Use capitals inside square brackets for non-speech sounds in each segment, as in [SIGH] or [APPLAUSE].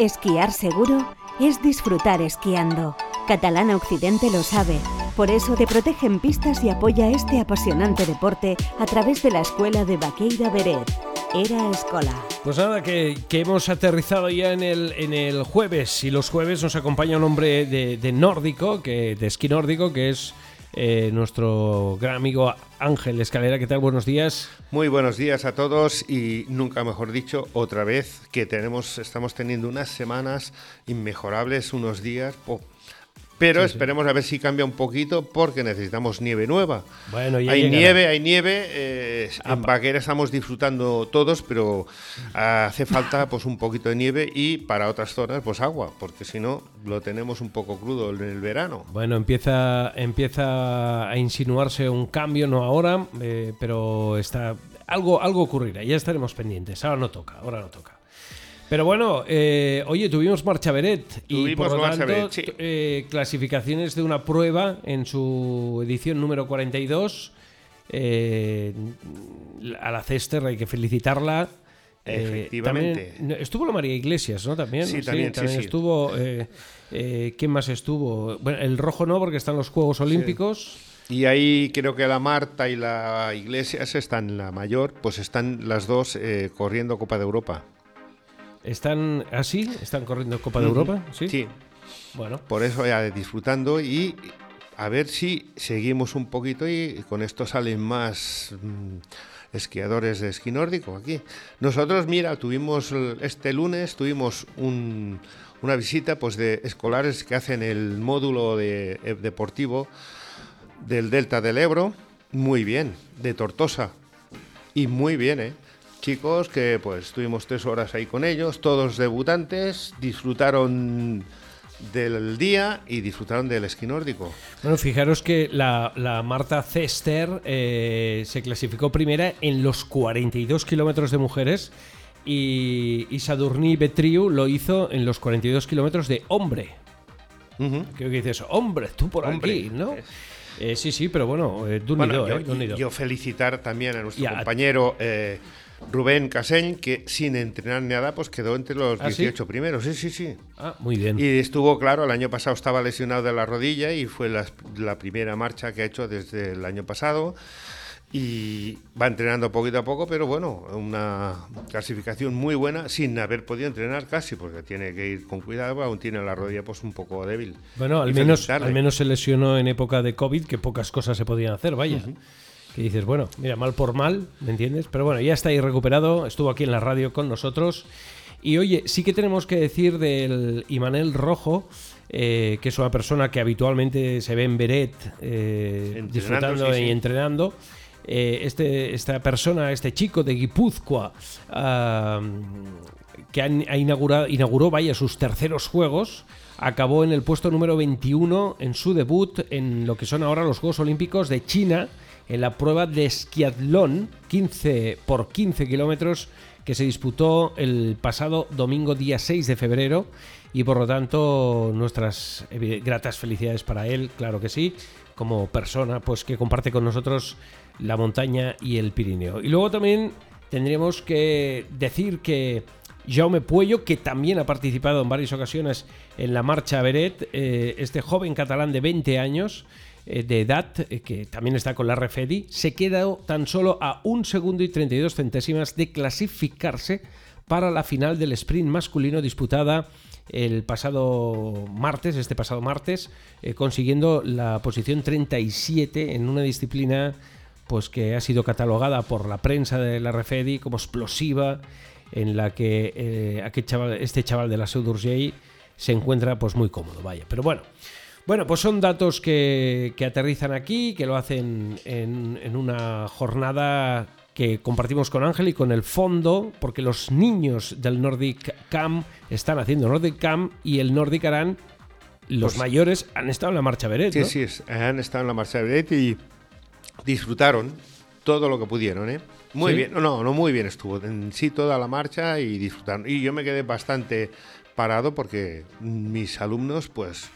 Esquiar seguro es disfrutar esquiando. Catalana Occidente lo sabe. Por eso te protege en pistas y apoya este apasionante deporte a través de la escuela de Baqueira Beret. Era Escola. Pues nada, que, hemos aterrizado ya en el, en el jueves y los jueves nos acompaña un hombre de, nórdico, que, de esquí nórdico, que es eh, nuestro gran amigo Ángel Escalera. ¿Qué tal? Buenos días. Muy buenos días a todos y nunca mejor dicho, otra vez que tenemos, estamos teniendo unas semanas inmejorables, unos días. Pero esperemos a ver si cambia un poquito porque necesitamos nieve nueva. Bueno, hay nieve, hay nieve. Eh, en Baquera estamos disfrutando todos, pero hace falta pues un poquito de nieve y para otras zonas pues agua, porque si no lo tenemos un poco crudo en el verano. Bueno, empieza, empieza a insinuarse un cambio, no ahora, eh, pero está algo, algo ocurrirá. Ya estaremos pendientes. Ahora no toca, ahora no toca. Pero bueno, eh, oye, tuvimos Marcha Beret y por lo tanto eh, clasificaciones de una prueba en su edición número 42. Eh, a la Cester hay que felicitarla. Efectivamente. estuvo la María Iglesias, ¿no? También. Sí, también, estuvo. ¿Quién más estuvo? Bueno, el rojo no, porque están los Juegos Olímpicos. Y ahí creo que la Marta y la Iglesias están, la mayor, pues están las dos corriendo Copa de Europa. ¿Están así? ¿Están corriendo Copa de Europa? Sí. Bueno. Por eso ya disfrutando y a ver si seguimos un poquito y con esto salen más mm, esquiadores de esquí nórdico aquí. Nosotros, mira, tuvimos este lunes, tuvimos una visita pues de escolares que hacen el módulo de, eh, deportivo del Delta del Ebro, muy bien, de Tortosa, y muy bien, ¿eh? Chicos que pues estuvimos tres horas ahí con ellos, todos debutantes, disfrutaron del día y disfrutaron del esquí nórdico. Bueno, fijaros que la, Marta Cester eh, se clasificó primera en los 42 kilómetros de mujeres y, y Sadurní Betriu lo hizo en los 42 kilómetros de hombre. Creo que dices, hombre, tú por aquí, ¿no? Eh, sí, sí, pero bueno, eh, yo, yo, felicitar también a nuestro compañero Rubén Caseñ, que sin entrenar nada, pues quedó entre los 18 ¿Ah, primeros. Sí, sí, sí. Ah, muy bien. Y estuvo claro, el año pasado estaba lesionado de la rodilla y fue la, primera marcha que ha hecho desde el año pasado. Y va entrenando poquito a poco, pero bueno, una clasificación muy buena sin haber podido entrenar casi, porque tiene que ir con cuidado, aún tiene la rodilla pues un poco débil. Bueno, al, menos, al menos se lesionó en época de COVID, que pocas cosas se podían hacer, vaya que dices, bueno, mira, mal por mal, ¿me entiendes? Pero bueno, ya está ahí recuperado, estuvo aquí en la radio con nosotros. Y oye, sí que tenemos que decir del Imanel Rojo, eh, que es una persona que habitualmente se ve en Beret eh, disfrutando y entrenando. Eh, este, esta persona, este chico de Guipúzcoa, que ha inaugurado, inauguró vaya, sus terceros juegos, acabó en el puesto número 21 en su debut en lo que son ahora los Juegos Olímpicos de China en la prueba de esquiatlón 15 por 15 kilómetros que se disputó el pasado domingo día 6 de febrero. Y por lo tanto nuestras gratas felicidades para él, claro que sí, como persona pues que comparte con nosotros la montaña y el Pirineo. Y luego también tendríamos que decir que Jaume Puello, que también ha participado en varias ocasiones en la marcha Beret, eh, este joven catalán de 20 años, eh, de edad, eh, que también está con la Refedi, se queda tan solo a un segundo y 32 centésimas de clasificarse para la final del sprint masculino disputada el pasado martes, este pasado martes, consiguiendo la posición 37 en una disciplina pues que ha sido catalogada por la prensa de la Refedi como explosiva, en la que este chaval de la Seu se encuentra pues muy cómodo, vaya. Pero bueno, bueno, pues son datos que, aterrizan aquí, que lo hacen en, una jornada que compartimos con Ángel y con el fondo, porque los niños del Nordic Camp están haciendo Nordic Camp y el Nordic Aran, los pues mayores, han estado en la marcha Beret. Sí, sí, han estado en la marcha Beret y disfrutaron todo lo que pudieron, ¿eh? Muy bien, no, no, muy bien estuvo. En sí, toda la marcha y disfrutaron. Y yo me quedé bastante parado porque mis alumnos, pues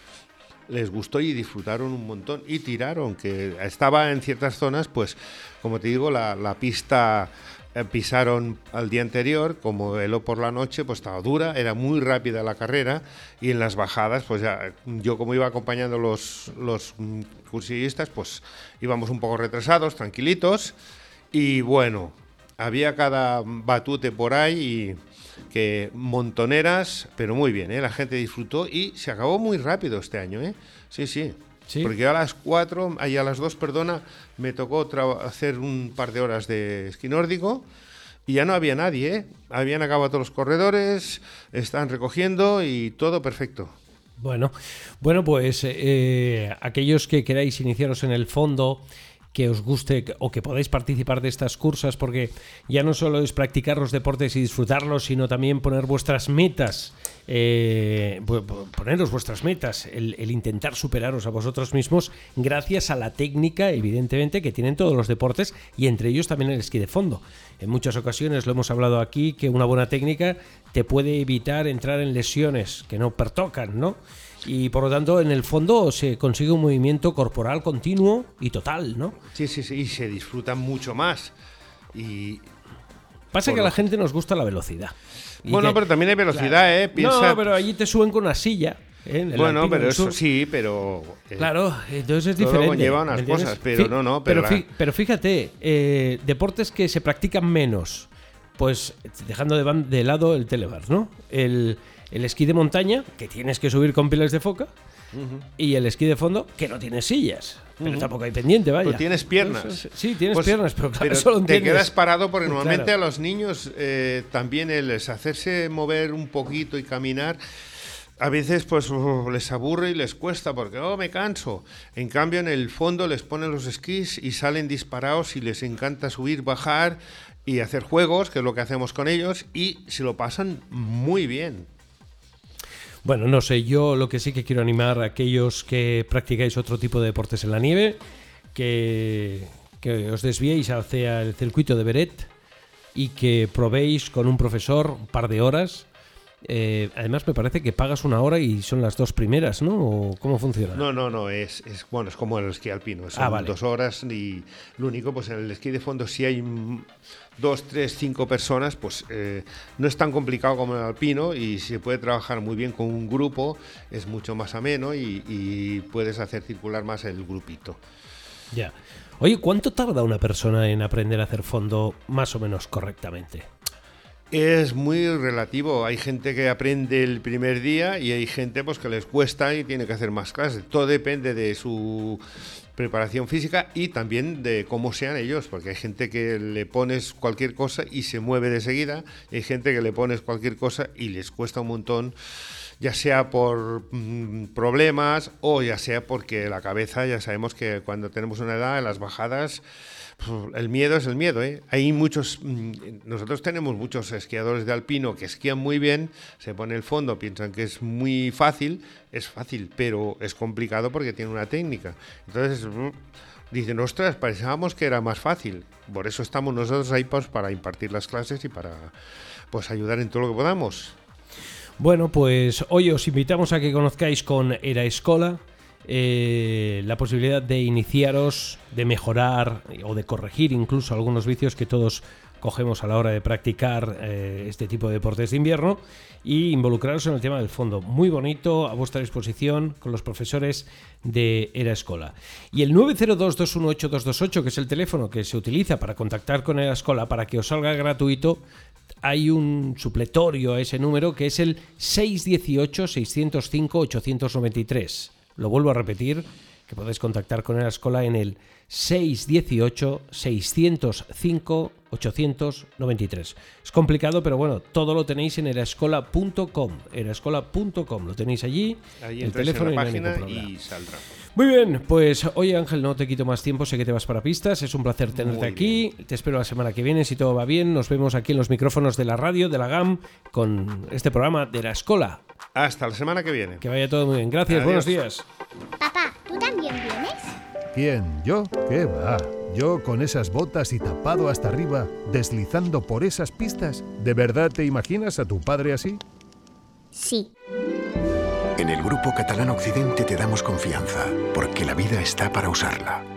les gustó y disfrutaron un montón y tiraron, que estaba en ciertas zonas, pues como te digo, la, pista eh, pisaron al día anterior, como heló por la noche, pues estaba dura, era muy rápida la carrera y en las bajadas, pues ya yo como iba acompañando los, los mm, cursillistas, pues íbamos un poco retrasados, tranquilitos y bueno, había cada batute por ahí y que montoneras, pero muy bien, ¿eh? la gente disfrutó y se acabó muy rápido este año, ¿eh? Sí, sí. Porque a las 4, y a las 2, perdona, me tocó hacer un par de horas de esquí nórdico y ya no había nadie, ¿eh? Habían acabado todos los corredores, están recogiendo y todo perfecto. Bueno, bueno, pues eh, aquellos que queráis iniciaros en el fondo que os guste o que podáis participar de estas cursas, porque ya no solo es practicar los deportes y disfrutarlos, sino también poner vuestras metas, eh, poneros vuestras metas, el, intentar superaros a vosotros mismos gracias a la técnica, evidentemente, que tienen todos los deportes y entre ellos también el esquí de fondo. En muchas ocasiones lo hemos hablado aquí, que una buena técnica te puede evitar entrar en lesiones que no pertocan, ¿no? Y por lo tanto en el fondo se consigue un movimiento corporal continuo y total, ¿no? Sí, sí, sí, y se disfruta mucho más. Y pasa que a la gente nos gusta la velocidad. bueno, pero también hay velocidad, ¿eh? No, pero allí te suben con una silla. ¿eh? Bueno, pero eso sí, pero. Eh, claro, entonces es diferente. lleva unas cosas, pero no, no. Pero, pero, fíjate, eh, deportes que se practican menos, pues dejando de, de lado el telebar, ¿no? El, el esquí de montaña, que tienes que subir con pilas de foca, y el esquí de fondo, que no tiene sillas. Pero tampoco hay pendiente, vaya. Pero tienes piernas. Sí, tienes pues, piernas, pero claro, te quedas parado porque [LAUGHS] normalmente a los niños eh, también el hacerse mover un poquito y caminar a veces pues les aburre y les cuesta porque oh me canso. En cambio en el fondo les ponen los esquís y salen disparados y les encanta subir, bajar y hacer juegos, que es lo que hacemos con ellos y se lo pasan muy bien. Bueno, no sé, yo lo que sí que quiero animar a aquellos que practicáis otro tipo de deportes en la nieve, que, os desviéis hacia el circuito de Beret y que probéis con un profesor un par de horas. Eh, además, me parece que pagas una hora y son las dos primeras, ¿no? ¿O ¿Cómo funciona? No, no, no, es, bueno, es como el esquí alpino, son ah, dos horas y lo único, pues en el esquí de fondo sí hay dos, tres, cinco personas, pues eh, no es tan complicado como el alpino y se puede trabajar muy bien con un grupo, es mucho más ameno y, puedes hacer circular más el grupito. Ya. Oye, ¿cuánto tarda una persona en aprender a hacer fondo más o menos correctamente? Es muy relativo. Hay gente que aprende el primer día y hay gente pues que les cuesta y tiene que hacer más clases. Todo depende de su preparación física y también de cómo sean ellos, porque hay gente que le pones cualquier cosa y se mueve de seguida, hay gente que le pones cualquier cosa y les cuesta un montón, ya sea por mm, problemas o ya sea porque la cabeza, ya sabemos que cuando tenemos una edad, en las bajadas el miedo es el miedo, ¿eh? Hay muchos, mm, nosotros tenemos muchos esquiadores de alpino que esquían muy bien, se pone el fondo, piensan que es muy fácil, es fácil, pero es complicado porque tiene una técnica. Entonces mm, dicen, ostras, pensábamos que era más fácil. Por eso estamos nosotros ahí pues, para impartir las clases y para pues ayudar en todo lo que podamos. Bueno, pues hoy os invitamos a que conozcáis con Era Escola, eh, la posibilidad de iniciaros, de mejorar o de corregir incluso algunos vicios que todos cogemos a la hora de practicar eh, este tipo de deportes de invierno y involucraros en el tema del fondo. Muy bonito, a vuestra disposición con los profesores de Era Escola. Y el 902-218-228, que es el teléfono que se utiliza para contactar con Era Escola para que os salga gratuito, hay un supletorio a ese número que es el 618-605-893. Lo vuelvo a repetir, que podéis contactar con la escuela en el 618 605 893. Es complicado, pero bueno, todo lo tenéis en erascola.com. Erascola.com, lo tenéis allí, el teléfono en la página y, saldrá. Muy bien, pues oye Ángel, no te quito más tiempo, sé que te vas para pistas, es un placer tenerte aquí, te espero la semana que viene, si todo va bien, nos vemos aquí en los micrófonos de la radio, de la GAM, con este programa de la escuela. Hasta la semana que viene. Que vaya todo muy bien, gracias, buenos días. Papá. ¿Quién? ¿Yo? ¿Qué va? Yo con esas botas y tapado hasta arriba, deslizando por esas pistas, ¿de verdad te imaginas a tu padre así? Sí. En el Grupo Catalán Occidente te damos confianza, porque la vida está para usarla